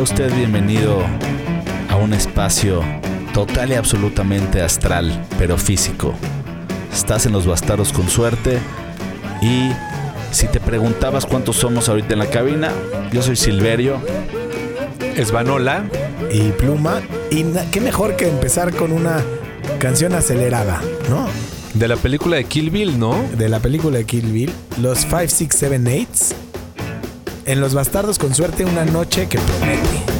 Sea usted bienvenido a un espacio total y absolutamente astral, pero físico. Estás en los bastardos con suerte y si te preguntabas cuántos somos ahorita en la cabina, yo soy Silverio. Esvanola. y Pluma. Y qué mejor que empezar con una canción acelerada, ¿no? De la película de Kill Bill, ¿no? De la película de Kill Bill, los 5, 6, 7, 8. En Los Bastardos con suerte, una noche que promete.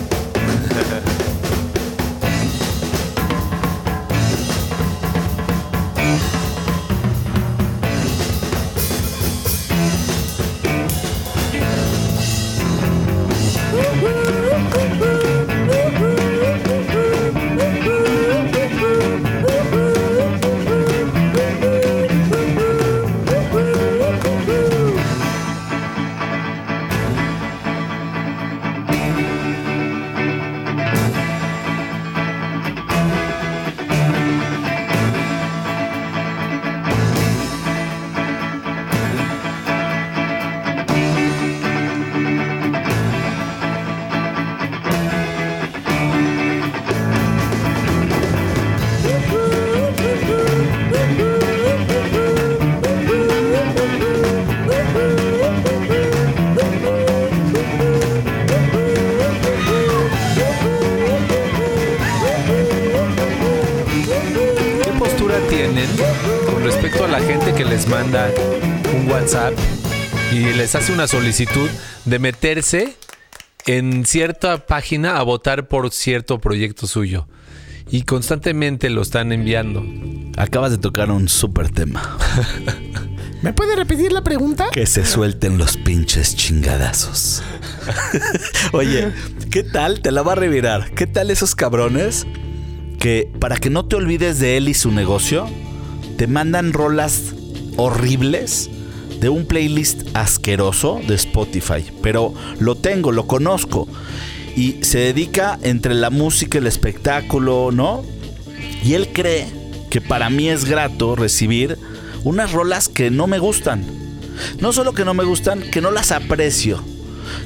Hace una solicitud de meterse en cierta página a votar por cierto proyecto suyo? Y constantemente lo están enviando. Acabas de tocar un súper tema. ¿Me puede repetir la pregunta? Que se suelten los pinches chingadazos. Oye, ¿qué tal? Te la va a revirar. ¿Qué tal esos cabrones que para que no te olvides de él y su negocio, te mandan rolas horribles de un playlist asqueroso de Spotify? Pero lo tengo, lo conozco. Y se dedica entre la música el espectáculo, ¿no? Y él cree que para mí es grato recibir unas rolas que no me gustan. No solo que no me gustan, que no las aprecio.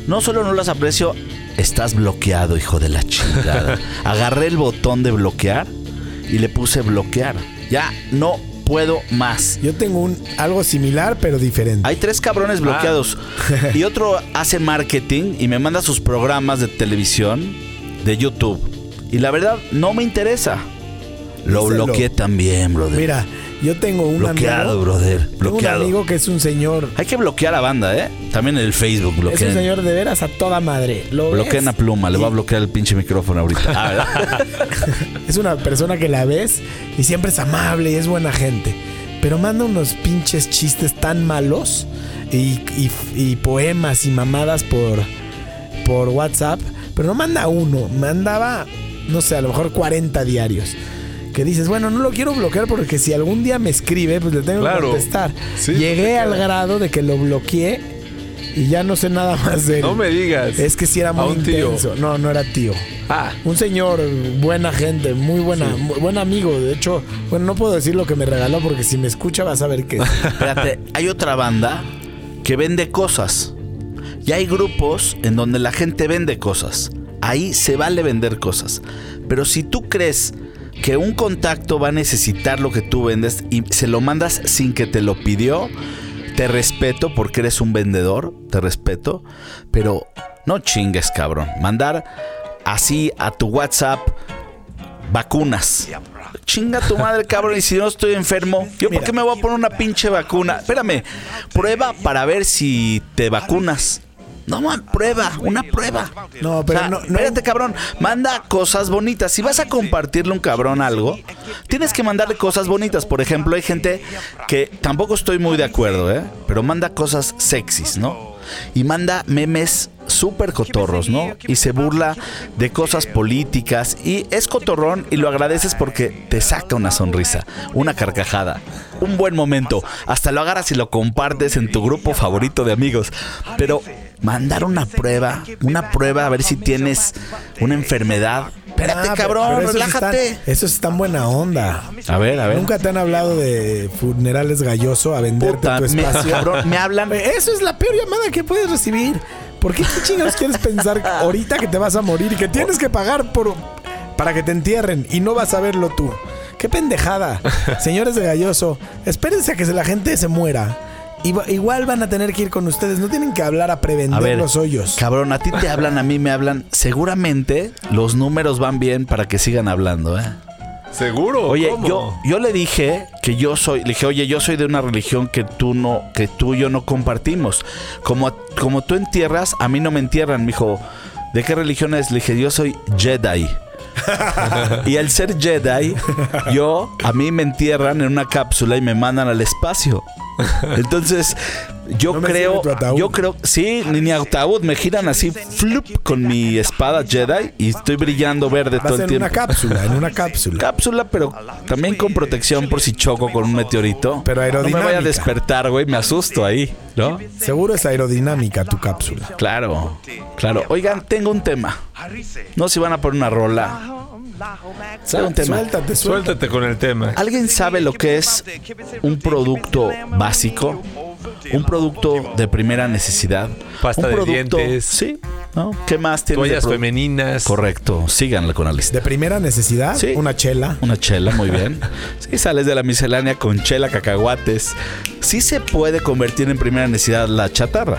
No solo no las aprecio, estás bloqueado, hijo de la chingada. Agarré el botón de bloquear y le puse bloquear. Ya no puedo más. Yo tengo un algo similar, pero diferente. Hay tres cabrones bloqueados. Y otro hace marketing y me manda sus programas de televisión, de YouTube. Y la verdad, no me interesa. Lo Díselo. bloqueé también, brother. Mira, yo tengo un bloqueado, amigo. brother. Tengo un Bloqueado. amigo que es un señor. Hay que bloquear a banda, ¿eh? También en el Facebook Es un señor de veras a toda madre. Lo Bloqueen ves a pluma, le va a bloquear el pinche micrófono ahorita. Ah. Es una persona que la ves y siempre es amable y es buena gente. Pero manda unos pinches chistes tan malos y, y- y poemas y mamadas por, por WhatsApp. Pero no manda uno, mandaba, no sé, a lo mejor 40 diarios. Que dices, bueno, no lo quiero bloquear porque si algún día me escribe, pues le tengo Claro. que contestar. Sí, Llegué al grado de que lo bloqueé y ya no sé nada más de él. No me digas. Es que sí era A muy un tío. intenso. No, no era tío. Ah, Un señor, buena gente, muy buena, muy buen amigo. De hecho, bueno, no puedo decir lo que me regaló porque si me escucha vas a ver que. Espérate, hay otra banda que vende cosas. Y hay grupos en donde la gente vende cosas. Ahí se vale vender cosas. Pero si tú crees que un contacto va a necesitar lo que tú vendes y se lo mandas sin que te lo pidió, te respeto porque eres un vendedor, te respeto. Pero no chingues, cabrón. Mandar así a tu WhatsApp vacunas. Chinga tu madre, cabrón. Y si no estoy enfermo, ¿yo por qué me voy a poner una pinche vacuna? Espérame, prueba para ver si te vacunas. No, man, prueba, una prueba. No, pero O sea, no- no- Espérate, cabrón. Manda cosas bonitas. Si vas a compartirle a un cabrón algo, tienes que mandarle cosas bonitas. Por ejemplo, hay gente que tampoco estoy muy de acuerdo, ¿eh? Pero manda cosas sexys, ¿no? Y manda memes súper cotorros, ¿no? Y se burla de cosas políticas y es cotorrón y lo agradeces porque te saca una sonrisa, una carcajada, un buen momento. Hasta lo agarras y lo compartes en tu grupo favorito de amigos. Pero mandar una prueba, una prueba a ver si tienes una enfermedad. Espérate, Ah, cabrón, pero relájate. Eso es tan buena onda. A ver, a ver. Nunca te han hablado de funerales galloso a venderte Puta, tu me, espacio. cabrón, me hablan. Eso es la peor llamada que puedes recibir. ¿Por qué qué chingados quieres pensar ahorita que te vas a morir y que tienes que pagar por para que te entierren y no vas a verlo tú? Qué pendejada. Señores de Galloso, espérense a que la gente se muera. Igu- Igual van a tener que ir con ustedes. No tienen que hablar a A prevender ver, los hoyos. cabrón, a ti te hablan, a mí me hablan. Seguramente los números van bien para que sigan hablando, ¿eh? ¿Seguro? Oye, ¿Cómo? yo, yo le dije que yo soy, le dije, oye, yo soy de una religión que tú no, que tú y yo no compartimos. Como, como tú entierras, a mí no me entierran. Me dijo, ¿de qué religión es? Le dije, yo soy Jedi. y al ser Jedi, yo, a mí me entierran en una cápsula y me mandan al espacio. Entonces, yo No creo, yo creo, sí, ni, ni ataúd, me giran así, flup, con mi espada Jedi y estoy brillando verde Vas todo el en tiempo una cápsula, en una cápsula. cápsula, pero también con protección por si choco con un meteorito. Pero No me vaya a aerodinámica. despertar, güey, me asusto ahí, ¿no? Seguro es aerodinámica tu cápsula. Claro, claro. Oigan, tengo un tema. No si van a poner una rola. Suéltate, suéltate. Suéltate con el tema. ¿Alguien sabe lo que es un producto básico? Un producto de primera necesidad. Pasta un de producto, dientes. Sí, ¿no? ¿Qué más tiene? Toallas femeninas. Correcto, síganle con la lista. De primera necesidad, Sí. una chela. Una chela, muy bien. Sí, sales de la miscelánea con chela, cacahuates. Sí se puede convertir en primera necesidad la chatarra.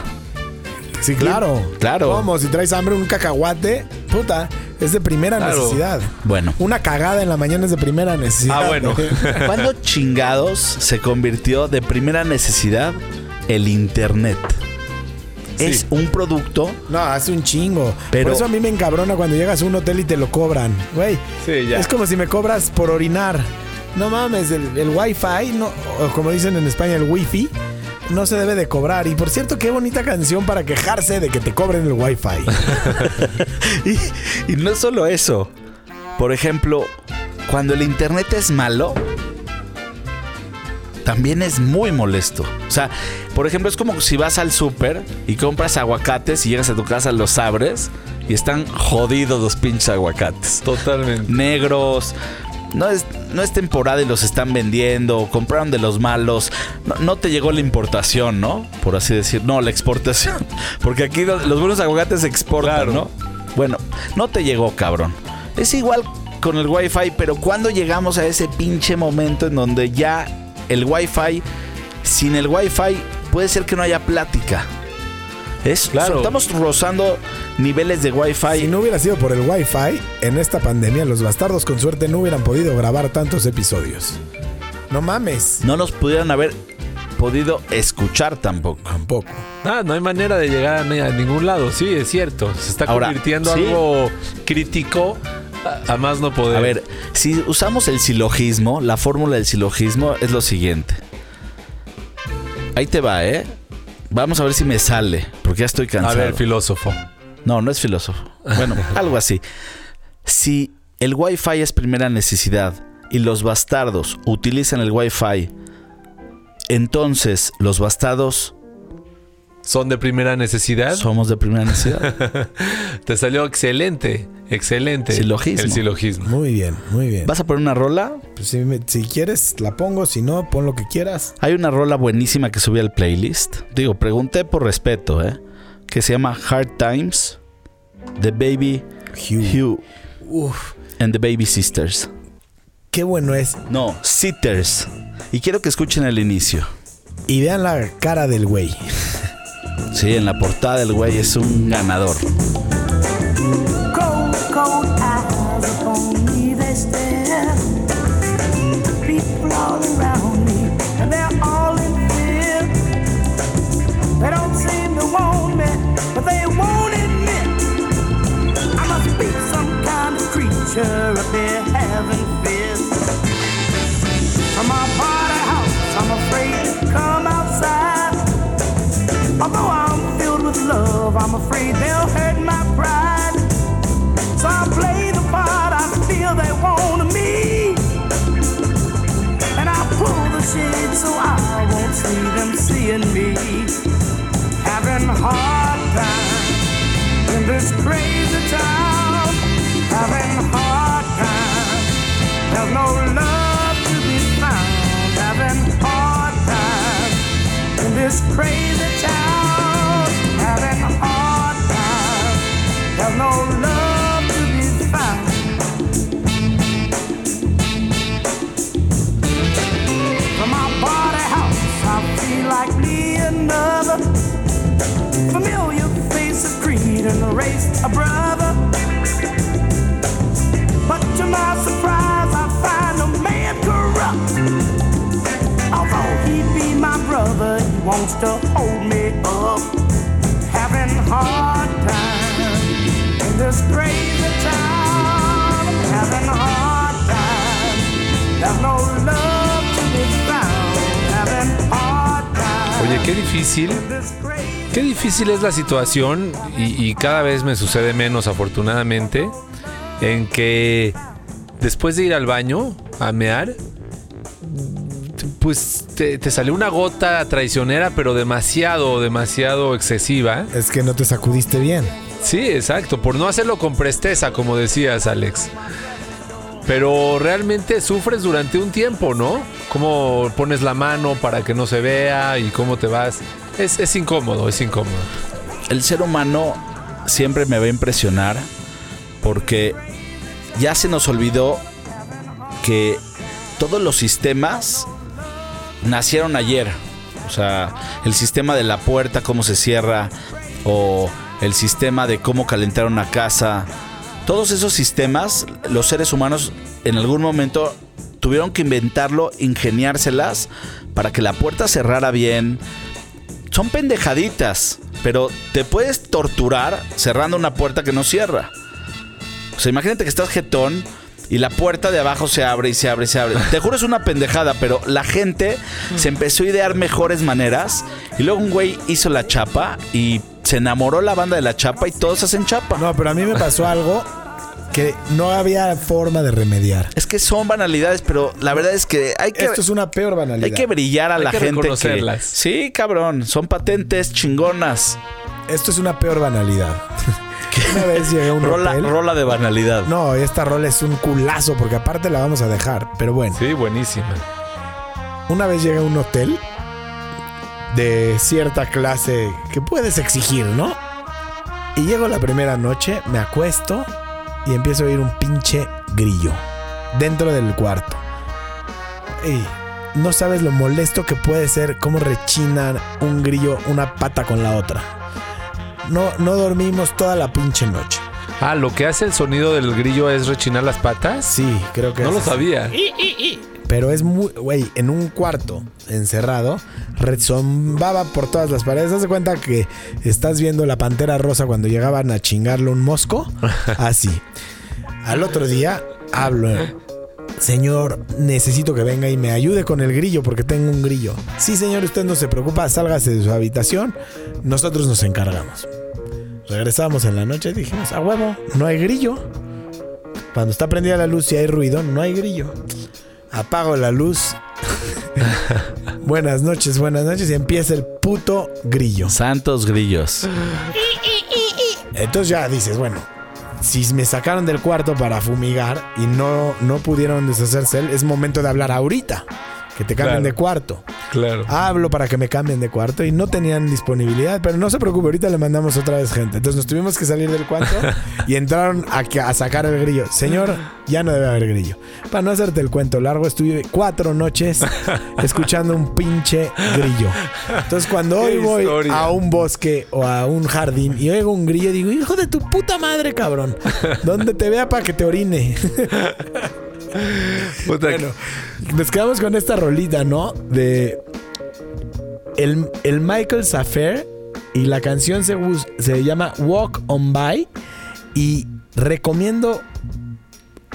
Sí, claro. Claro. ¿Cómo? Si traes hambre, un cacahuate, puta, es de primera Claro. necesidad. Bueno, Una cagada en la mañana es de primera necesidad. Ah, bueno. ¿cuándo chingados se convirtió de primera necesidad el Internet? Es un producto. No, hace un chingo. Pero- Por eso a mí me encabrona cuando llegas a un hotel y te lo cobran. Güey, Sí, ya. es como si me cobras por orinar. No mames, el, el wifi, no, o como dicen en España, el wifi, no se debe de cobrar. Y por cierto, qué bonita canción para quejarse de que te cobren el wifi. Y, y no solo eso. Por ejemplo, cuando el Internet es malo, también es muy molesto. O sea, por ejemplo, es como si vas al súper y compras aguacates y llegas a tu casa, los abres y están jodidos los pinches aguacates. Totalmente. Negros. No es, no es temporada y los están vendiendo. Compraron de los malos. No, no te llegó la importación, ¿no? Por así decir. No, la exportación. Porque aquí los los buenos aguacates se exportan, Claro. ¿no? Bueno, no te llegó, cabrón. Es igual con el Wi-Fi, pero cuando llegamos a ese pinche momento en donde ya el Wi-Fi, sin el Wi-Fi, puede ser que no haya plática. Es, Claro. Estamos rozando niveles de Wi-Fi. si no hubiera sido por el wifi, en esta pandemia los bastardos con suerte no hubieran podido grabar tantos episodios. No mames. no nos pudieran haber podido escuchar tampoco. Tampoco. Ah, no hay manera de llegar a, ni- a ningún lado. Sí, es cierto. Se está Ahora, convirtiendo sí. algo crítico a, a más no poder. A ver, si usamos el silogismo, la fórmula del silogismo es lo siguiente. Ahí te va, ¿eh? Vamos a ver si me sale, porque ya estoy a cansado. ver, filósofo. No, no es filósofo. Bueno, algo así. Si el Wi-Fi es primera necesidad y los bastardos utilizan el Wi-Fi, entonces los bastardos Son de primera necesidad. somos de primera necesidad. Te salió excelente. Excelente. Silogismo. El silogismo. Muy bien, muy bien. ¿Vas a poner una rola? Pues si, me- si quieres, la pongo. Si no, pon lo que quieras. Hay una rola buenísima que subí al playlist. Digo, pregunté por respeto, ¿eh? Que se llama Hard Times, The Baby Hugh. Hugh Uf, and the Baby Sisters. qué bueno es. No, Sitters. Y quiero que escuchen el inicio. Y vean la cara del güey. Sí, en la portada del güey es un ganador. they'll hurt my pride. So I play the part I feel they want of me. And I pull the shade so I won't see them seeing me. Having hard time in this crazy town. Having hard time. There's no love to be found. Having hard time in this crazy town. Wants to be found. From my part of house I'll like me another. For face of greed in the race a brother. But to my surprise I find a man corrupt. I'll always be my brother long to hold me up. Having hard Oye, qué difícil. Qué difícil es la situación y, y cada vez me sucede menos afortunadamente en que después de ir al baño a mear, pues te, te salió una gota traicionera pero demasiado, demasiado excesiva. Es que no te sacudiste bien. Sí, exacto, por no hacerlo con presteza, como decías Alex. Pero realmente sufres durante un tiempo, ¿no? Cómo pones la mano para que no se vea y cómo te vas. Es, es incómodo, es incómodo. el ser humano siempre me va a impresionar porque ya se nos olvidó que todos los sistemas nacieron ayer. O sea, el sistema de la puerta, cómo se cierra, o el sistema de cómo calentar una casa. Todos esos sistemas, los seres humanos en algún momento tuvieron que inventarlo, ingeniárselas para que la puerta cerrara bien, son pendejaditas, pero te puedes torturar cerrando una puerta que no cierra. O sea, imagínate que estás jetón y la puerta de abajo se abre y se abre y se abre. Te juro es una pendejada, pero la gente se empezó a idear mejores maneras y luego un güey hizo la chapa y se enamoró la banda de la chapa y todos hacen chapa. No, pero a mí me pasó algo que no había forma de remediar. Es que son banalidades, pero la verdad es que hay que Esto es una peor banalidad. hay que brillar a Hay la que gente que. Sí, cabrón, son patentes chingonas. Esto es una peor banalidad. Una vez llegué a un Rola, hotel. rola de banalidad. No, esta rola es un culazo porque aparte la vamos a dejar. Pero bueno, Sí, buenísima. una vez llegué a un hotel de cierta clase que puedes exigir, ¿no? Y llego la primera noche, me acuesto y empiezo a oír un pinche grillo dentro del cuarto. Y no sabes lo molesto que puede ser cómo rechina un grillo una pata con la otra. No, no dormimos toda la pinche noche. Ah, lo que hace el sonido del grillo es rechinar las patas. Sí, creo que No es lo así. sabía. Pero es muy, güey, en un cuarto encerrado, rezombaba por todas las paredes. Haz de cuenta que estás viendo la pantera rosa cuando llegaban a chingarle un mosco. Así. Al otro día hablo. Señor, necesito que venga y me ayude con el grillo porque tengo un grillo. Sí, señor, usted no se preocupa, sálgase de su habitación. Nosotros nos encargamos. Regresamos en la noche y dijimos, a huevo, no hay grillo. Cuando está prendida la luz y hay ruido, no hay grillo. Apago la luz. buenas noches, buenas noches. Y empieza el puto grillo. Santos grillos. Entonces ya dices, bueno, si me sacaron del cuarto para fumigar y no, no pudieron deshacerse, es momento de hablar ahorita. Que te cambien Claro. de cuarto. Claro. Hablo para que me cambien de cuarto y no tenían disponibilidad, pero no se preocupe, ahorita le mandamos otra vez gente. Entonces nos tuvimos que salir del cuarto y entraron a, sacar el grillo. Señor, ya no debe haber grillo. Para no hacerte el cuento largo, estuve cuatro noches escuchando un pinche grillo. Entonces cuando hoy voy historia. a un bosque o a un jardín y oigo un grillo, digo, hijo de tu puta madre, cabrón. Donde te vea para que te orine. Bueno, nos quedamos con esta rolita, ¿no? De el, el Michael Safer y la canción se, se llama Walk on By y recomiendo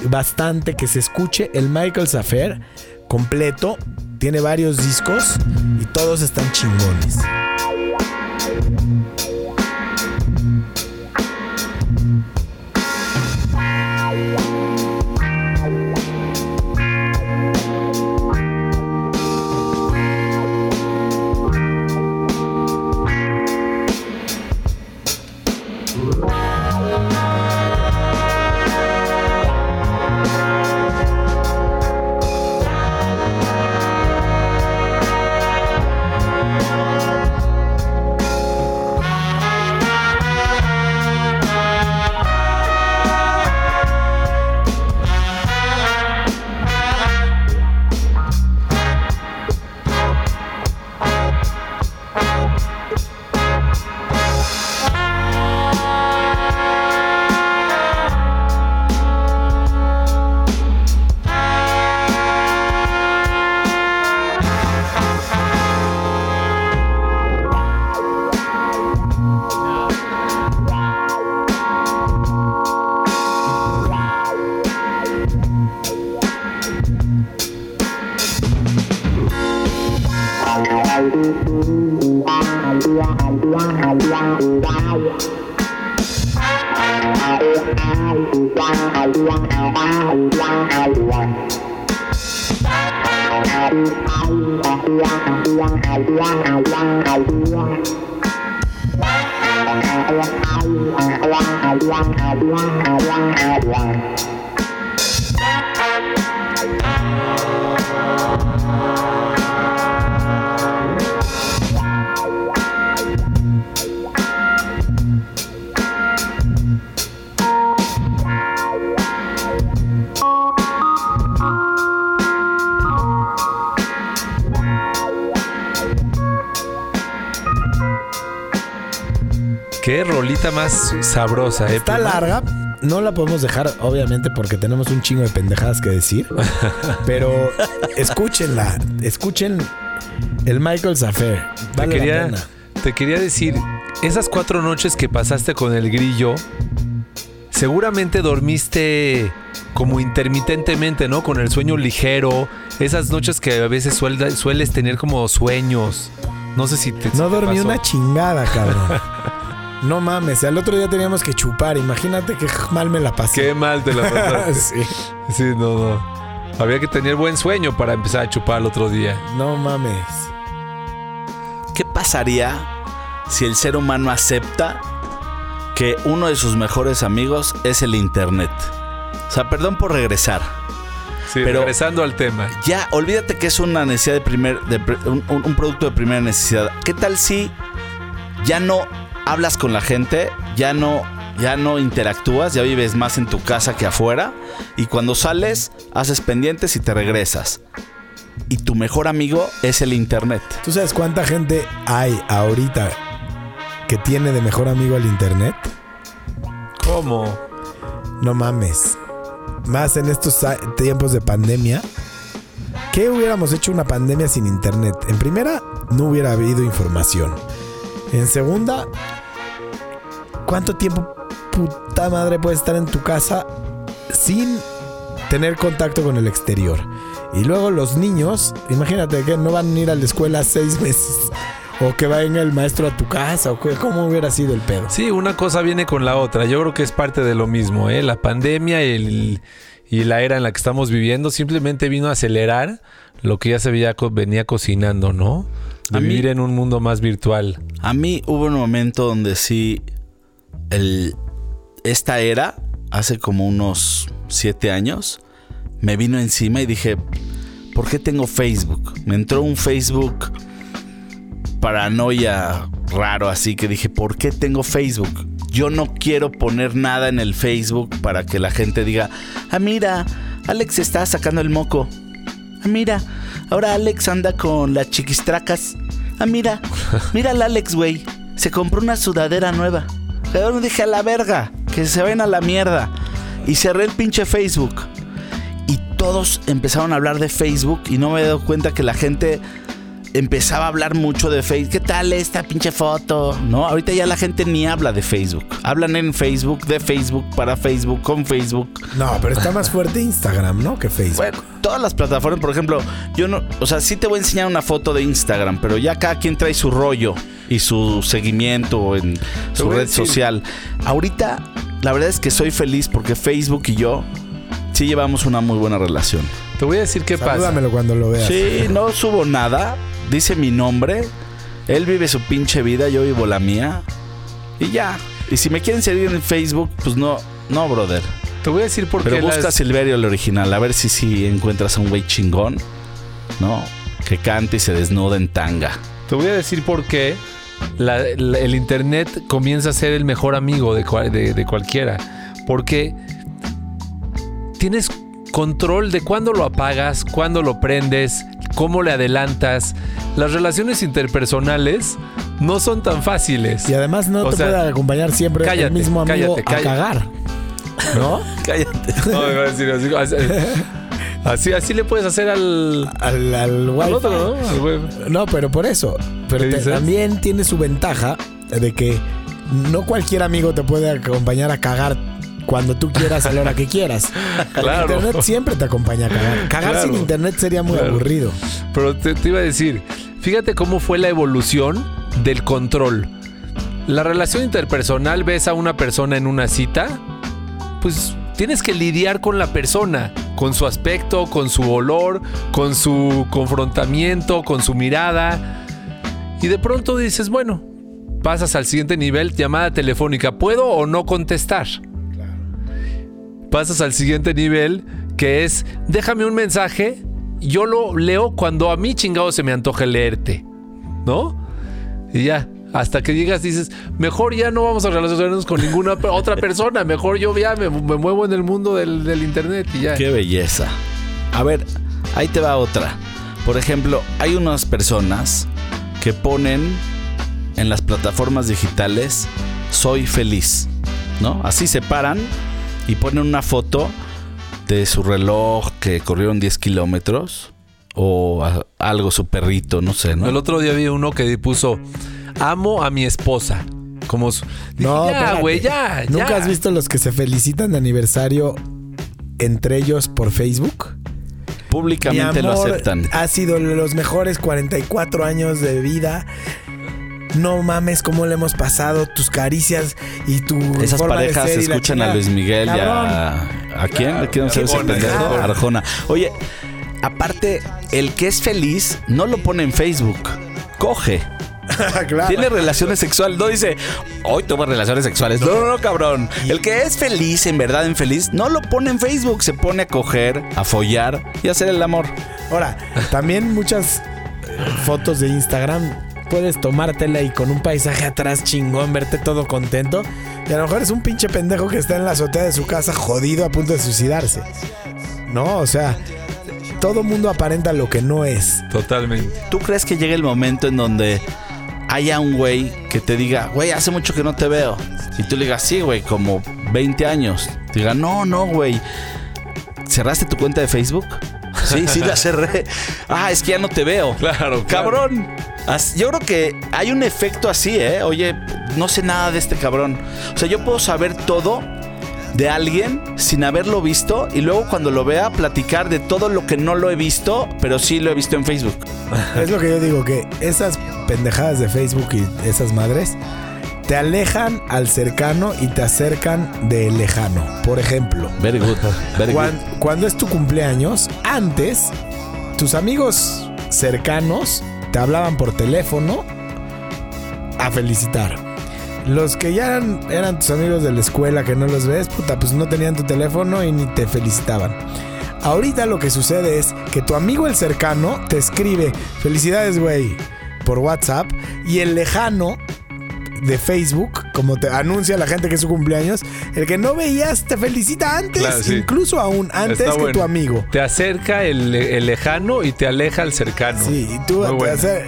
bastante que se escuche el Michael Safer completo. Tiene varios discos y todos están chingones. Más sabrosa, ¿eh? Está larga. No la podemos dejar, obviamente, porque tenemos un chingo de pendejadas que decir. pero escúchenla. Escuchen el Michael's Affair. Te Vale la quería, te quería decir, esas cuatro noches que pasaste con el grillo, seguramente dormiste como intermitentemente, ¿no? Con el sueño ligero. Esas noches que a veces suel- sueles tener como sueños. No sé si te. No te dormí pasó. una chingada, cabrón. No mames, al otro día teníamos que chupar. Imagínate qué mal me la pasé. Qué mal te la pasaste. sí. sí, no, no. Había que tener buen sueño para empezar a chupar el otro día. No mames. ¿Qué pasaría si el ser humano acepta que uno de sus mejores amigos es el Internet? O sea, perdón por regresar. Sí, Pero- regresando al tema. Ya, olvídate que es una necesidad de primer, de un producto de primera necesidad. ¿Qué tal si ya no hablas con la gente, ya no, ya no interactúas, ya vives más en tu casa que afuera y cuando sales haces pendientes y te regresas? Y tu mejor amigo es el internet. ¿Tú sabes cuánta gente hay ahorita que tiene de mejor amigo el internet? ¿Cómo? No mames. Más en estos tiempos de pandemia. ¿Qué hubiéramos hecho una pandemia sin internet? En primera, no hubiera habido información. En segunda, ¿cuánto tiempo puta madre puedes estar en tu casa sin tener contacto con el exterior? Y luego los niños, imagínate que no van a ir a la escuela seis meses. O que venga el maestro a tu casa. O que, cómo hubiera sido el pedo. Sí, una cosa viene con la otra. Yo creo que es parte de lo mismo, ¿eh? La pandemia y, el- y la era en la que estamos viviendo simplemente vino a acelerar lo que ya se veía, venía cocinando, ¿no? De A mí- vivir en un mundo más virtual. A mí hubo un momento donde sí, el, esta era, hace como unos siete años, me vino encima y dije, ¿por qué tengo Facebook? Me entró un Facebook paranoia raro así que dije, ¿por qué tengo Facebook? Yo no quiero poner nada en el Facebook para que la gente diga, ah, mira, Alex está sacando el moco. Ah, mira, ahora Alex anda con las chiquistracas. Ah, mira, mira al Alex, güey. Se compró una sudadera nueva. Pero dije a la verga, que se ven a la mierda. Y cerré el pinche Facebook. Y todos empezaron a hablar de Facebook y no me he dado cuenta que la gente empezaba a hablar mucho de Facebook. ¿Qué tal esta pinche foto? No, ahorita ya la gente ni habla de Facebook. Hablan en Facebook, de Facebook, para Facebook, con Facebook. No, pero está más fuerte Instagram, ¿no? Que Facebook. Bueno, todas las plataformas, por ejemplo, yo no, o sea, sí te voy a enseñar una foto de Instagram, pero ya cada quien trae su rollo y su seguimiento en su red decir- social. Ahorita, la verdad es que soy feliz porque Facebook y yo sí llevamos una muy buena relación. Te voy a decir qué pasa. Salúdamelo cuando lo veas. Sí, no subo nada, dice mi nombre, él vive su pinche vida, yo vivo la mía y ya. Y si me quieren seguir en Facebook, pues no, no, brother. Te voy a decir por qué Pero busca las- Silverio el original, a ver si si encuentras a un güey chingón, ¿no? Que cante y se desnuda en tanga. Te voy a decir por qué la- la- el internet comienza a ser el mejor amigo de, cual- de- de cualquiera. Porque tienes control de cuándo lo apagas, cuándo lo prendes, cómo le adelantas. Las relaciones interpersonales no son tan fáciles. Y además no O te sea, puede acompañar siempre cállate, el mismo amigo cállate, a cagar. ¿No? Cállate. No, me decir así, así, así, así le puedes hacer al, Al, al otro, ¿no? Al web. No, pero por eso. Pero también tiene su ventaja de que no cualquier amigo te puede acompañar a cagar cuando tú quieras a la hora que quieras. Claro. El internet siempre te acompaña a cagar. Cagar Claro. sin internet sería muy Claro. aburrido. Pero te, te iba a decir, fíjate cómo fue la evolución del control. La relación interpersonal, ves a una persona en una cita, pues tienes que lidiar con la persona, con su aspecto, con su olor, con su confrontamiento, con su mirada. Y de pronto dices, bueno, pasas al siguiente nivel, llamada telefónica, ¿puedo o no contestar? Pasas al siguiente nivel, que es, déjame un mensaje, yo lo leo cuando a mí chingado se me antoje leerte, ¿no? Y ya, hasta que llegas dices, mejor ya no vamos a relacionarnos con ninguna otra persona, mejor yo ya me, me muevo en el mundo del, del internet y ya. Qué belleza. A ver, ahí te va otra. Por ejemplo, hay unas personas que ponen en las plataformas digitales soy feliz, ¿no? Así se paran y ponen una foto de su reloj que corrieron 10 kilómetros o a- algo, su perrito, no sé, ¿no? El otro día vi uno que puso, amo a mi esposa. Como su... No, ya, güey, ya, ¿Nunca ya. has visto los que se felicitan de aniversario entre ellos por Facebook? Públicamente Mi lo aceptan. Ha sido los mejores 44 años de vida. No mames cómo le hemos pasado tus caricias y tu Esas forma de parejas y la escuchan a. Luis Miguel y a... ¿A quién? ¿A quién se Arjona, pendejo? Arjona. Oye, aparte, el que es feliz no lo pone en Facebook. Coge. Claro. Tiene relaciones sexuales. No dice, hoy tuve relaciones sexuales. No, no, no, cabrón. El que es feliz, en verdad, en feliz, no lo pone en Facebook. Se pone a coger, a follar y a hacer el amor. Ahora, también muchas eh, fotos de Instagram puedes tomártela y con un paisaje atrás chingón, verte todo contento. Y a lo mejor es un pinche pendejo que está en la azotea de su casa jodido a punto de suicidarse. No, o sea, todo mundo aparenta lo que no es. Totalmente. ¿Tú crees que llegue el momento en donde haya un güey que te diga, güey, hace mucho que no te veo? Y tú le digas, sí, güey, como 20 años. Te diga, no, no, güey. ¿Cerraste tu cuenta de Facebook? Sí, sí la cerré. Ah, es que ya no te veo. Claro, claro. Cabrón. Yo creo que hay un efecto así, ¿eh? Oye, no sé nada de este cabrón. O sea, yo puedo saber todo de alguien sin haberlo visto y luego cuando lo vea platicar de todo lo que no lo he visto, pero sí lo he visto en Facebook. Es lo que yo digo, que esas pendejadas de Facebook y esas madres te alejan al cercano y te acercan del lejano. Por ejemplo, Very good. Very good. Cuan- cuando es tu cumpleaños, antes tus amigos cercanos te hablaban por teléfono a felicitar. Los que ya eran, tus amigos de la escuela que no los ves, puta, pues no tenían tu teléfono y ni te felicitaban. Ahorita lo que sucede es que tu amigo el cercano te escribe felicidades, güey, por WhatsApp y el lejano de Facebook, como te anuncia la gente que es su cumpleaños, el que no veías te felicita antes, Claro, sí. incluso aún antes Está que bueno. tu amigo. Te acerca el, el lejano y te aleja el cercano. Sí, y tú Muy te buena. acer-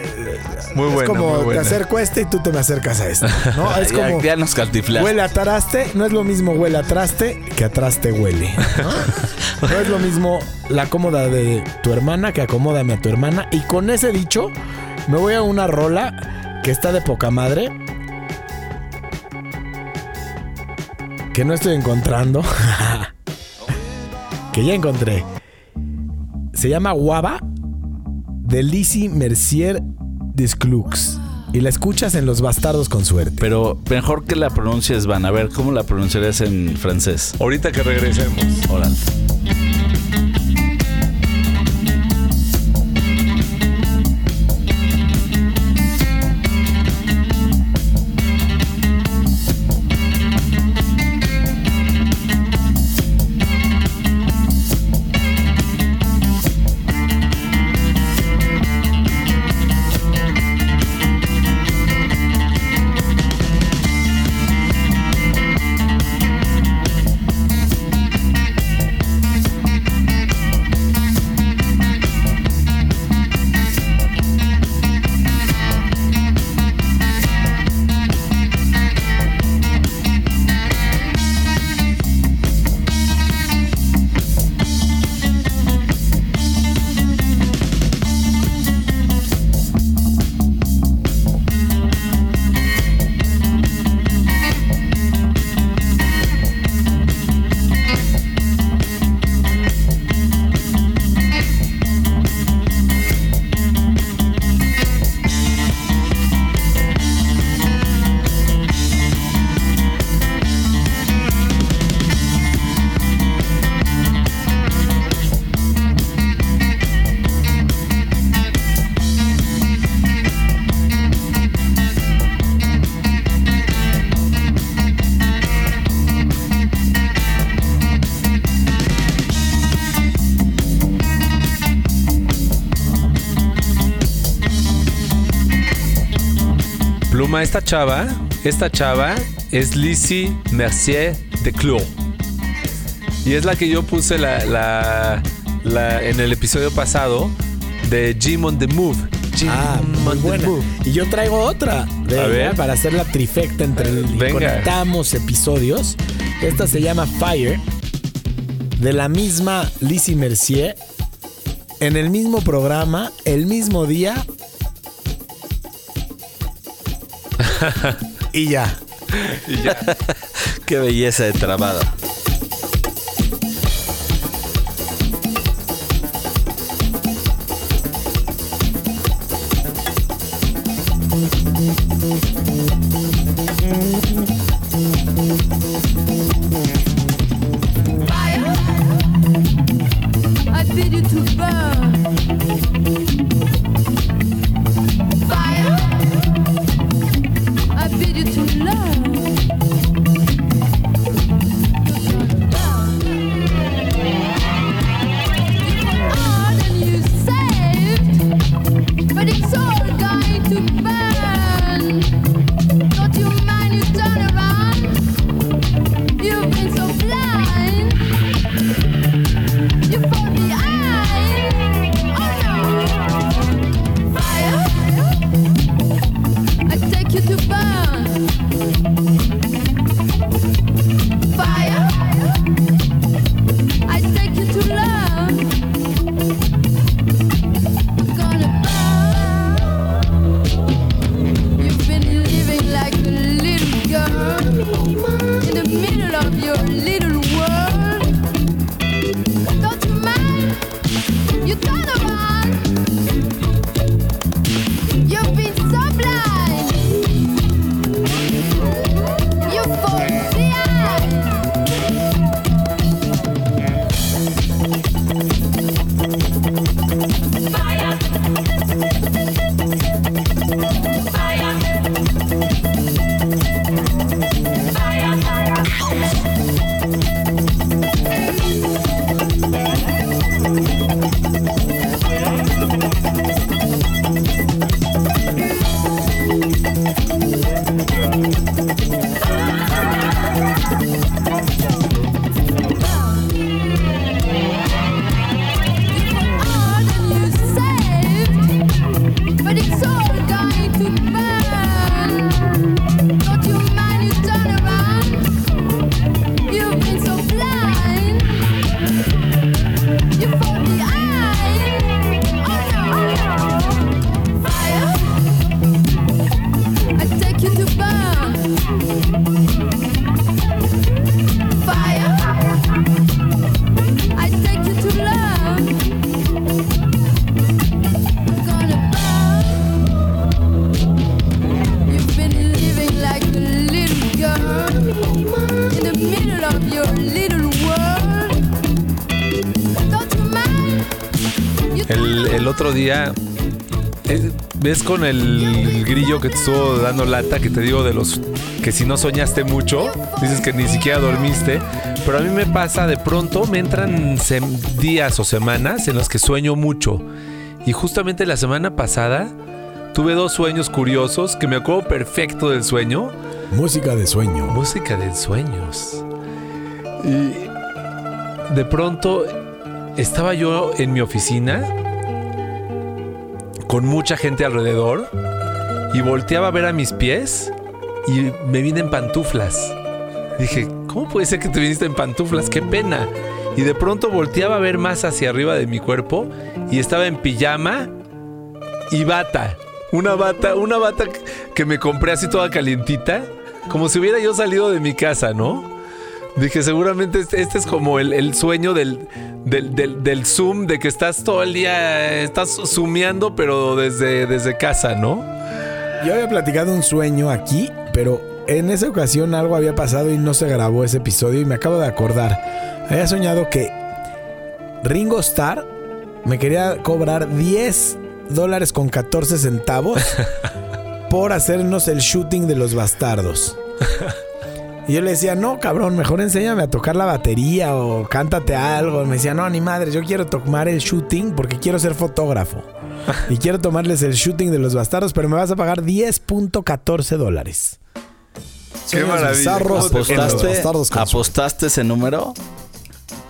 Muy es buena, como muy buena. te acerco a este y tú te me acercas a este. ¿no? Es Ya- como ya nos huele a traste, no es lo mismo huele a traste que a traste huele. ¿no? No es lo mismo la cómoda de tu hermana que acomódame a tu hermana. Y con ese dicho, me voy a una rola que está de poca madre. Que no estoy encontrando. que ya encontré. Se llama Guava de Lizzie Mercier Desclux. Y la escuchas en Los Bastardos con Suerte. Pero mejor que la pronuncies, Van. A ver, ¿cómo la pronunciarías en francés? Ahorita que regresemos. Órale. Esta chava, esta chava es Lizzie Mercier de Clos. Y es la que yo puse la, la- la- en el episodio pasado de Jim on the Move. Jim Ah, muy buena. Move. Y yo traigo otra de A ella ver. para hacer la trifecta entre el y Venga. conectamos episodios. Esta se llama Fire, de la misma Lizzie Mercier, en el mismo programa, el mismo día. y ya. Qué belleza de trabada. Fire. I bid you to burn. El, otro día, eh, ¿ves con el grillo que te estuvo dando lata? Que te digo de los que si no soñaste mucho, dices que ni siquiera dormiste. Pero a mí me pasa de pronto, me entran días o semanas en los que sueño mucho. Y justamente la semana pasada tuve dos sueños curiosos que me acuerdo perfecto del sueño. Música de sueño. Música de sueños. Y de pronto estaba yo en mi oficina con mucha gente alrededor y volteaba a ver a mis pies y me vine en pantuflas. Dije, ¿cómo puede ser que te viniste en pantuflas? ¡Qué pena! Y de pronto volteaba a ver más hacia arriba de mi cuerpo y estaba en pijama y bata. Una bata, una bata que me compré así toda calientita, como si hubiera yo salido de mi casa, ¿no? Dije, seguramente este, este es como el, el sueño del, del, del- del Zoom, de que estás todo el día, estás zoomeando, pero desde, desde casa, ¿no? Yo había platicado un sueño aquí, pero en esa ocasión algo había pasado y no se grabó ese episodio y me acabo de acordar. Había soñado que Ringo Starr me quería cobrar 10 dólares con 14 centavos por hacernos el shooting de los bastardos. Y yo le decía, no, cabrón, mejor enséñame a tocar la batería o cántate algo. Me decía, no, ni madre, yo quiero tomar el shooting porque quiero ser fotógrafo. y quiero tomarles el shooting de los bastardos, pero me vas a pagar 10.14 dólares. Qué maravilla. bizarros ¿Cómo en los ¿Apostaste. ¿Apostaste ese número?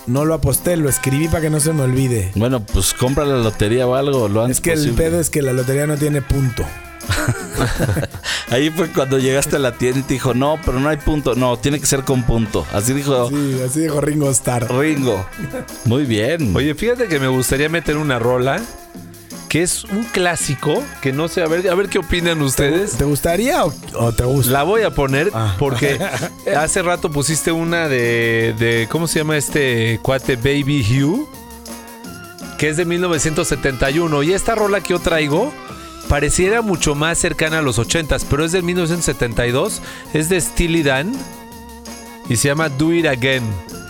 No lo aposté, lo escribí para que no se me olvide. Bueno, pues compra la lotería o algo. Lo antes Es que el pedo es que la lotería no tiene punto. Ahí fue cuando llegaste a la tienda y te dijo, no, pero no hay punto. No, tiene que ser con punto. Así dijo Sí, así dijo Ringo Starr. Ringo. Muy bien. Oye, fíjate que me gustaría meter una rola que es un clásico que no sé, a ver, a ver qué opinan ustedes. ¿Te gustaría o, o te gusta? La voy a poner Ah. porque hace rato pusiste una de, de ¿cómo se llama este cuate Baby Hugh? Que es de 1971 y esta rola que yo traigo pareciera mucho más cercana a los 80s, pero es de 1972, es de Steely Dan y se llama Do It Again.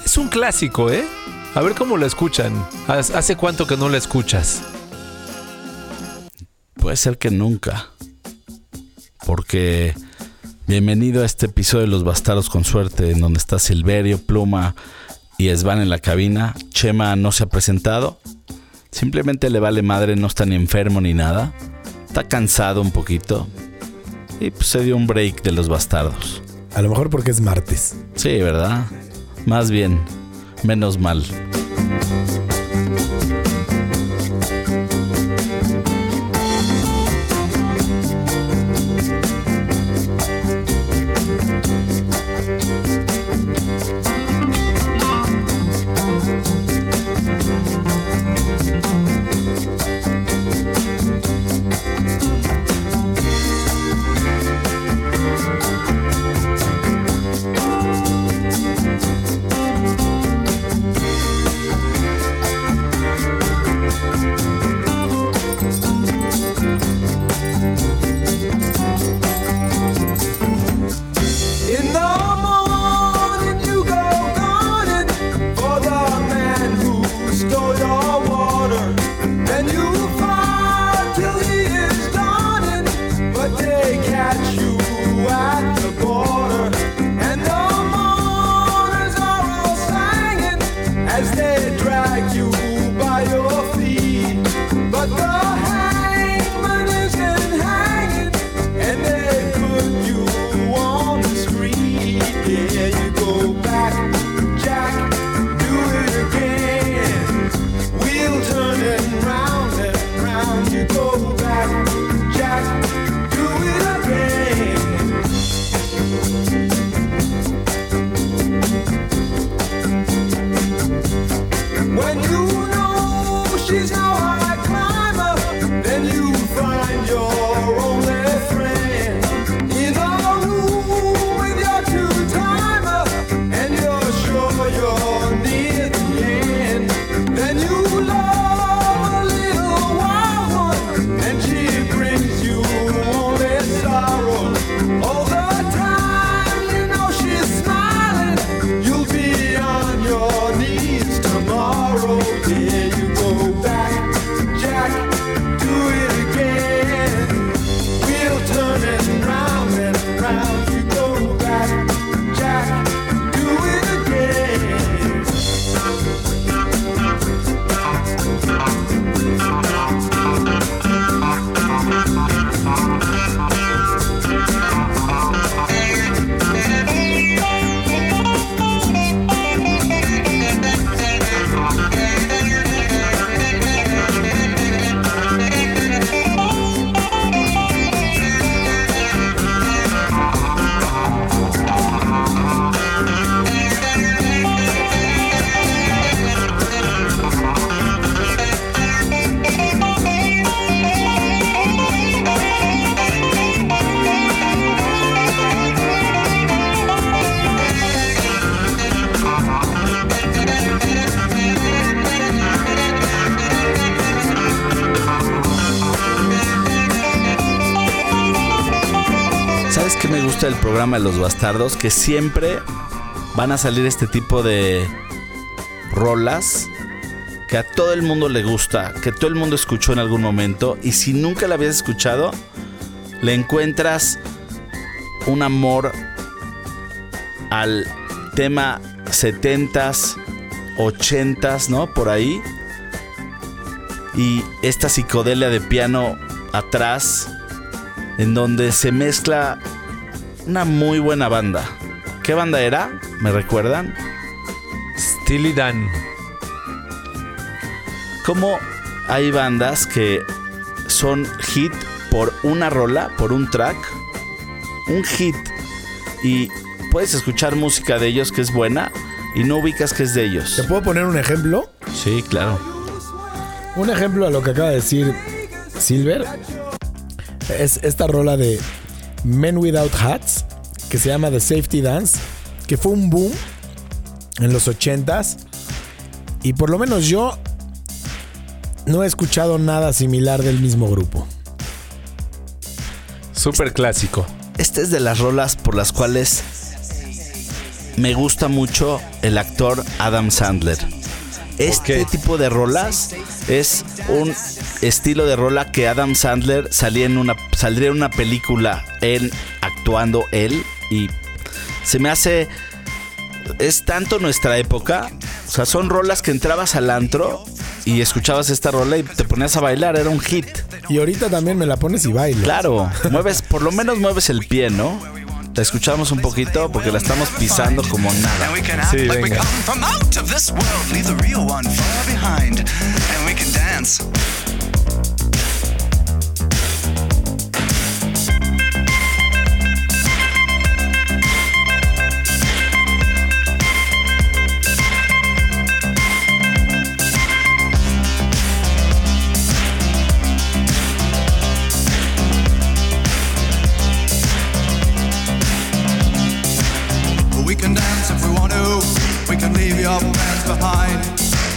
Es un clásico, ¿eh? A ver cómo la escuchan. ¿Hace cuánto que no la escuchas? Puede ser que nunca. Porque bienvenido a este episodio de Los Bastardos con Suerte, en donde está Silverio, Pluma y Esvan en la cabina. Chema no se ha presentado. Simplemente le vale madre, no está ni enfermo ni nada. Está cansado un poquito. Y pues se dio un break de los bastardos. A lo mejor porque es martes. Sí, ¿verdad? Más bien, menos mal. De los bastardos? Que siempre van a salir este tipo de rolas que a todo el mundo le gusta, que todo el mundo escuchó en algún momento y si nunca la habías escuchado, le encuentras un amor al tema 70s, 80s, ¿no? Por ahí. Y esta psicodelia de piano atrás, en donde se mezcla una muy buena banda. ¿Qué banda era? ¿Me recuerdan? Steely Dan. Como hay bandas que son hit por una rola, por un track, un hit, y puedes escuchar música de ellos que es buena y no ubicas que es de ¿Te ellos. puedo poner un ejemplo? Sí, claro. Un ejemplo a lo que acaba de decir Silver es esta rola de Men Without Hats que se llama The Safety Dance, que fue un boom en los 80s y por lo menos yo no he escuchado nada similar del mismo grupo. Súper clásico. Esta es de las rolas por las cuales me gusta mucho el actor Adam Sandler. Este tipo de rolas es un estilo de rola que Adam Sandler salía en una, saldría en una película en actuando él y se me hace es tanto nuestra época, o sea, son rolas que entrabas al antro y escuchabas esta rola y te ponías a bailar, era un hit. Y ahorita también me la pones y bailo. Claro, mueves, por lo menos mueves el pie, ¿no? Te escuchamos un poquito porque la estamos pisando como nada. Sí, venga.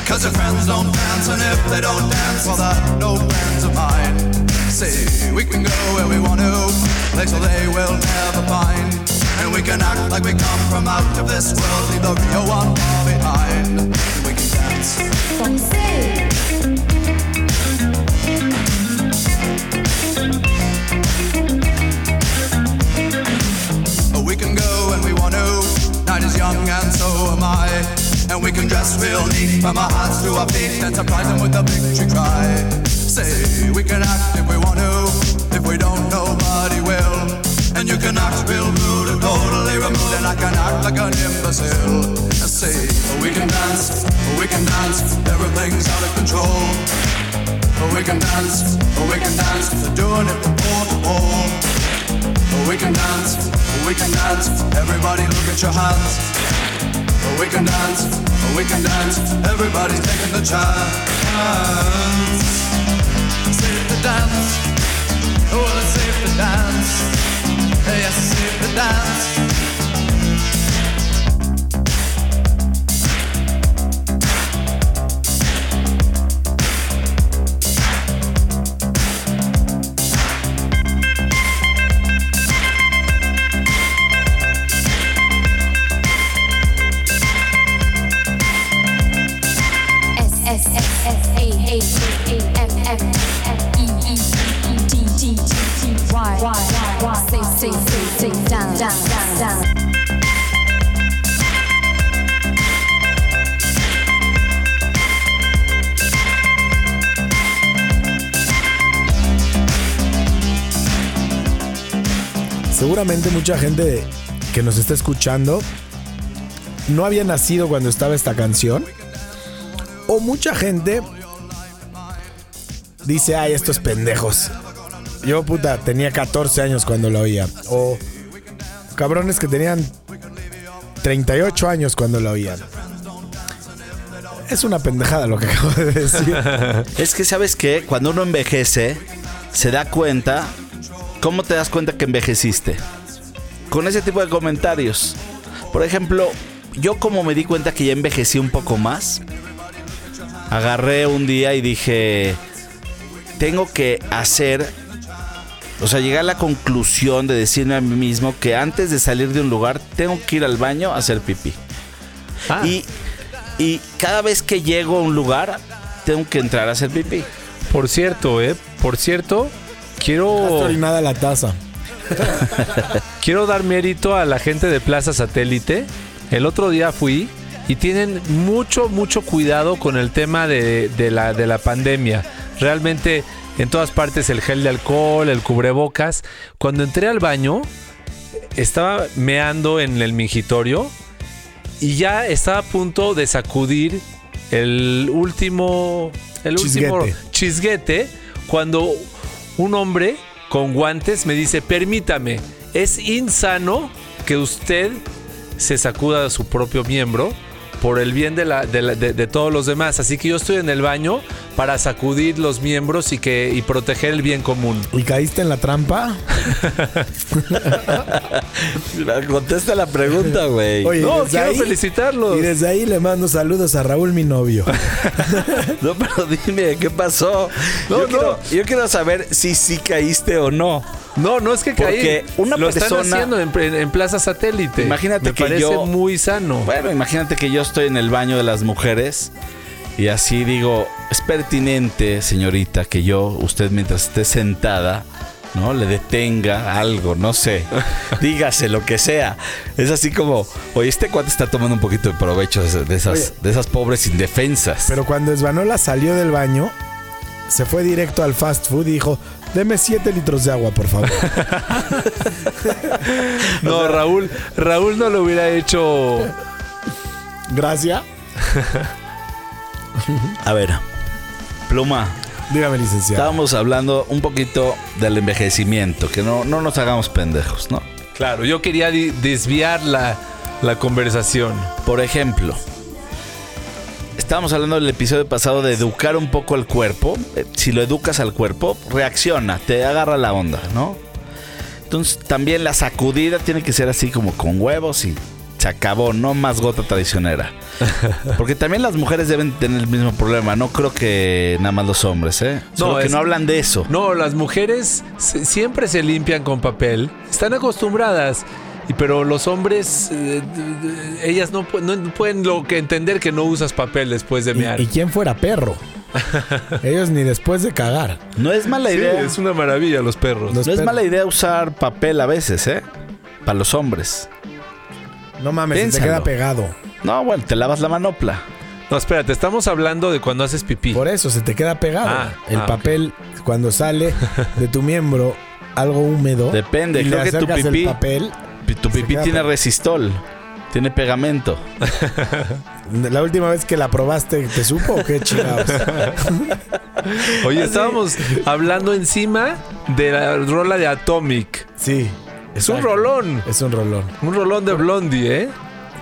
Cause your friends don't dance, and if they don't dance, well, they're no friends of mine. See, we can go where we want to, places they will never find. And we can act like we come from out of this world, leave the real one far behind. We can dance. We can go when we want to. Night is young and so am I. And we can dress real neat from our hands to our feet and surprise them with a victory cry. Say we can act if we want to. If we don't, nobody will. And you can act real rude and totally removed, and I can act like an imbecile. And say we can dance, we can dance. Everything's out of control. We can dance, we can dance. Doing it from pole to pole. We can dance, we can dance. Everybody look at your hands. We can dance, we can dance. Everybody's taking the chance. Safe to dance. Oh, it's safe to dance. Yes, safe to dance. Seguramente mucha gente que nos está escuchando no había nacido cuando estaba esta canción. O mucha gente dice, ay, estos pendejos. Yo, puta, tenía 14 años cuando la oía. O cabrones que tenían 38 años cuando la oían. Es una pendejada lo que acabo de decir. Es que, ¿sabes qué? Cuando uno envejece, se da cuenta. ¿Cómo te das cuenta que envejeciste? Con ese tipo de comentarios. Por ejemplo, yo como me di cuenta que ya envejecí un poco más, agarré un día y dije, tengo que hacer, o sea, llegar a la conclusión de decirme a mí mismo que antes de salir de un lugar, tengo que ir al baño a hacer pipí. Ah, Y, y cada vez que llego a un lugar, tengo que entrar a hacer pipí. por cierto, eh, por cierto, Está quiero orinada la taza. Quiero dar mérito a la gente de Plaza Satélite. El otro día fui y tienen mucho, mucho cuidado con el tema de, de la, de la pandemia. Realmente en todas partes el gel de alcohol, el cubrebocas. Cuando entré al baño, estaba meando en el mingitorio y ya estaba a punto de sacudir el último el último Chisguete. chisguete cuando un hombre con guantes me dice, "Permítame, es insano que usted se sacuda su propio miembro por el bien de, la, de, la- de- de todos los demás. Así que yo estoy en el baño para sacudir los miembros y, que, y proteger el bien común. ¿Y caíste en la trampa? Contesta la pregunta, güey. Oye, No, quiero ahí- felicitarlos. Y desde ahí le mando saludos a Raúl, mi novio. No, pero dime, ¿qué pasó? No, yo, no. Quiero, yo quiero saber si sí caíste o no. No, no es que caí. Porque una Lo están persona- haciendo en, en- en Plaza Satélite. Imagínate Me que parece yo- muy sano. Bueno, imagínate que yo estoy en el baño de las mujeres y así digo, es pertinente, señorita, que yo, usted mientras esté sentada, ¿no? Le detenga algo, no sé. Dígase lo que sea. Es así como, oye, este cuate está tomando un poquito de provecho de, esas, Oye. de esas pobres indefensas. Pero cuando Esvanola salió del baño, se fue directo al fast food y dijo, deme 7 litros de agua, por favor. No, Raúl, Raúl no lo hubiera hecho. Gracias. A ver, pluma. Dígame, licenciado. Estábamos hablando un poquito del envejecimiento, que no, no nos hagamos pendejos, ¿no? Claro, yo quería desviar la, la conversación. Por ejemplo, estábamos hablando del episodio pasado de educar un poco al cuerpo. Eh, Si lo educas al cuerpo, reacciona, te agarra la onda, ¿no? Entonces también la sacudida tiene que ser así como con huevos y se acabó, no más gota traicionera. Porque también las mujeres deben tener el mismo problema, no creo que nada más los hombres, ¿eh? Solo que es- no hablan de eso. No, las mujeres se- siempre se limpian con papel. Están acostumbradas. Pero los hombres, eh, ellas no, no pueden lo que entender que no usas papel después de mear. Y, y quién fuera perro. Ellos ni después de cagar. No es mala Sí, idea. es una maravilla los perros. Los no es mala idea usar papel a veces, ¿eh? Para los hombres. No mames, se te Piénsalo. queda pegado. No, bueno, te lavas la manopla. No, espérate, estamos hablando de cuando haces pipí. Por eso se te queda pegado. Ah, el ah, papel, cuando sale de tu miembro algo húmedo. Depende, y creo le que tu acercas el pipí- papel. Tu pipí tiene resistol. Tiene pegamento. La última vez que la probaste, ¿te supo o qué chingados? Oye, estábamos hablando encima de la rola de Atomic. Sí. Es un rolón. Es un rolón. Un rolón de Blondie, ¿eh?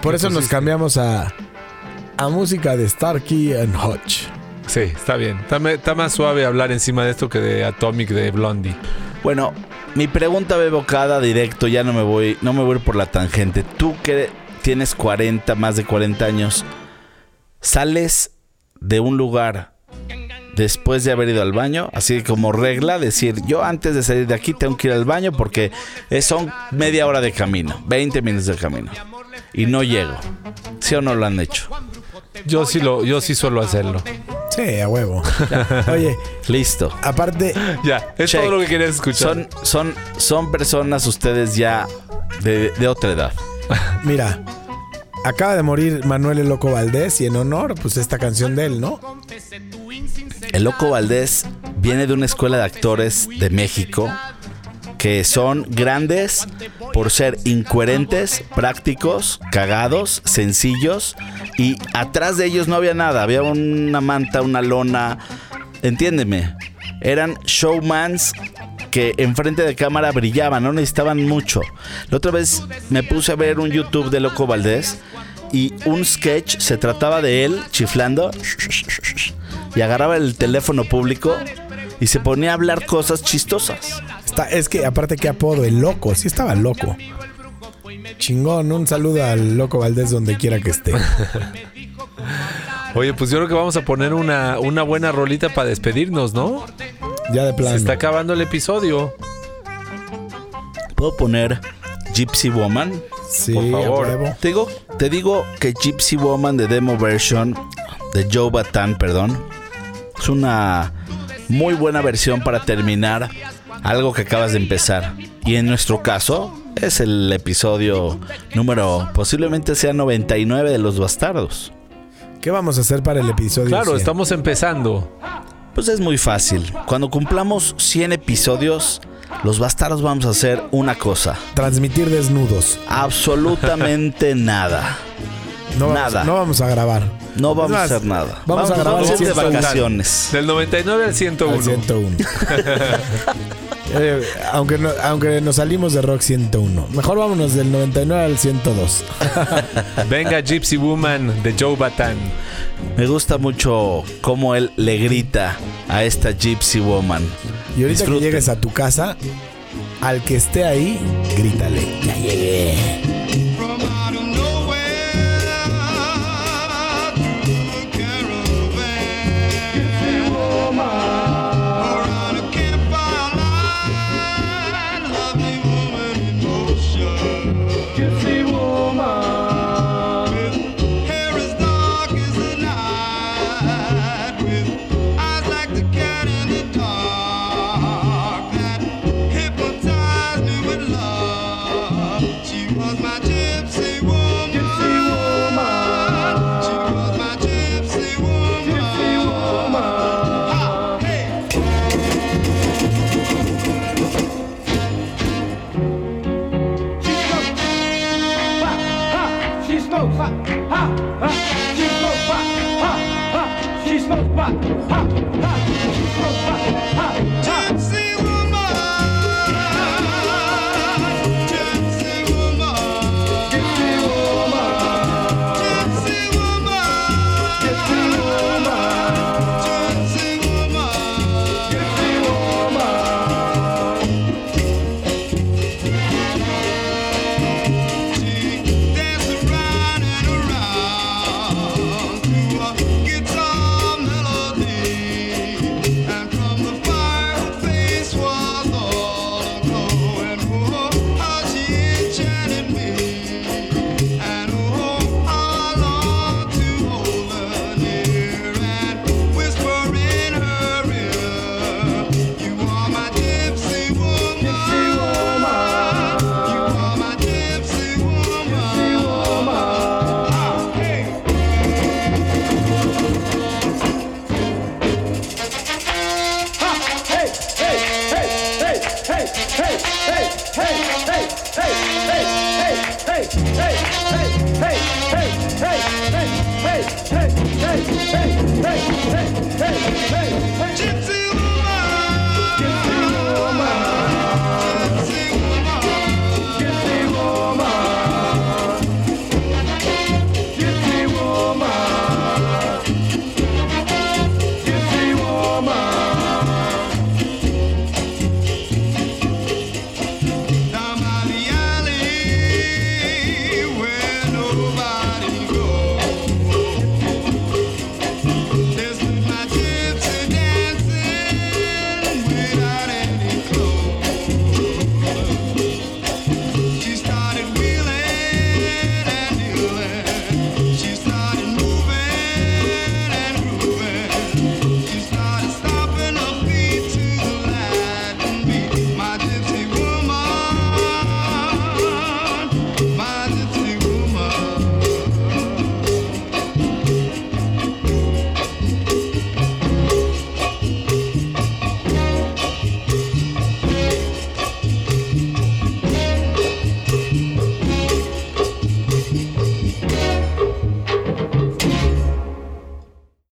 Por eso nos cambiamos a, a música de Starkey and Hutch. Sí, está bien. Está, me- está más suave hablar encima de esto que de Atomic de Blondie. Bueno, mi pregunta va evocada directo, ya no me voy, no me voy a ir por la tangente. Tú que tienes 40, más de 40 años, sales de un lugar después de haber ido al baño, así como regla, decir, yo antes de salir de aquí tengo que ir al baño porque es- son media hora de camino, 20 minutos de camino. Y no llego. ¿Sí o no lo han hecho? Yo sí lo, yo sí suelo hacerlo. Sí, a huevo. Oye, Listo. aparte, Ya, es Check. todo lo que querías escuchar. Son, son, son personas ustedes ya de, de otra edad. mira, acaba de morir Manuel el Loco Valdés y en honor, pues esta canción de él, ¿no? El Loco Valdés viene de una escuela de actores de México que son grandes por ser incoherentes, prácticos, cagados, sencillos y atrás de ellos no había nada, había una manta, una lona, entiéndeme, eran showmans que enfrente de cámara brillaban, no necesitaban mucho. La otra vez me puse a ver un YouTube de Loco Valdés y un sketch se trataba de él chiflando y agarraba el teléfono público y se ponía a hablar cosas chistosas. Está, es que aparte qué apodo, el loco, sí estaba loco. Chingón, un saludo al Loco Valdés donde quiera que esté. Oye, pues yo creo que vamos a poner una, una buena rolita para despedirnos, ¿no? Ya de Se plano. está acabando el episodio. ¿Puedo poner Gypsy Woman? Sí, por favor. Te digo, te digo que Gypsy Woman de demo version de Joe Batan, perdón, es una muy buena versión para terminar algo que acabas de empezar. Y en nuestro caso, es el episodio número, posiblemente sea 99 de Los Bastardos. ¿Qué vamos a hacer para el episodio? Claro, 100? estamos empezando. Pues es muy fácil. Cuando cumplamos 100 episodios, los bastardos vamos a hacer una cosa. Transmitir desnudos. Absolutamente nada. No vamos, Nada. No vamos a grabar. No vamos a hacer nada. Vamos, a grabar vamos de 101. vacaciones. Del 99 al 101. Al 101. Eh, aunque, no- aunque nos salimos de Rock 101. Mejor vámonos del 99 al 102. Venga Gypsy Woman de Joe Batan. Me gusta mucho cómo él le grita a esta Gypsy Woman. Y ahorita Disfruten. que llegues a tu casa, al que esté ahí, grítale. Ya llegué.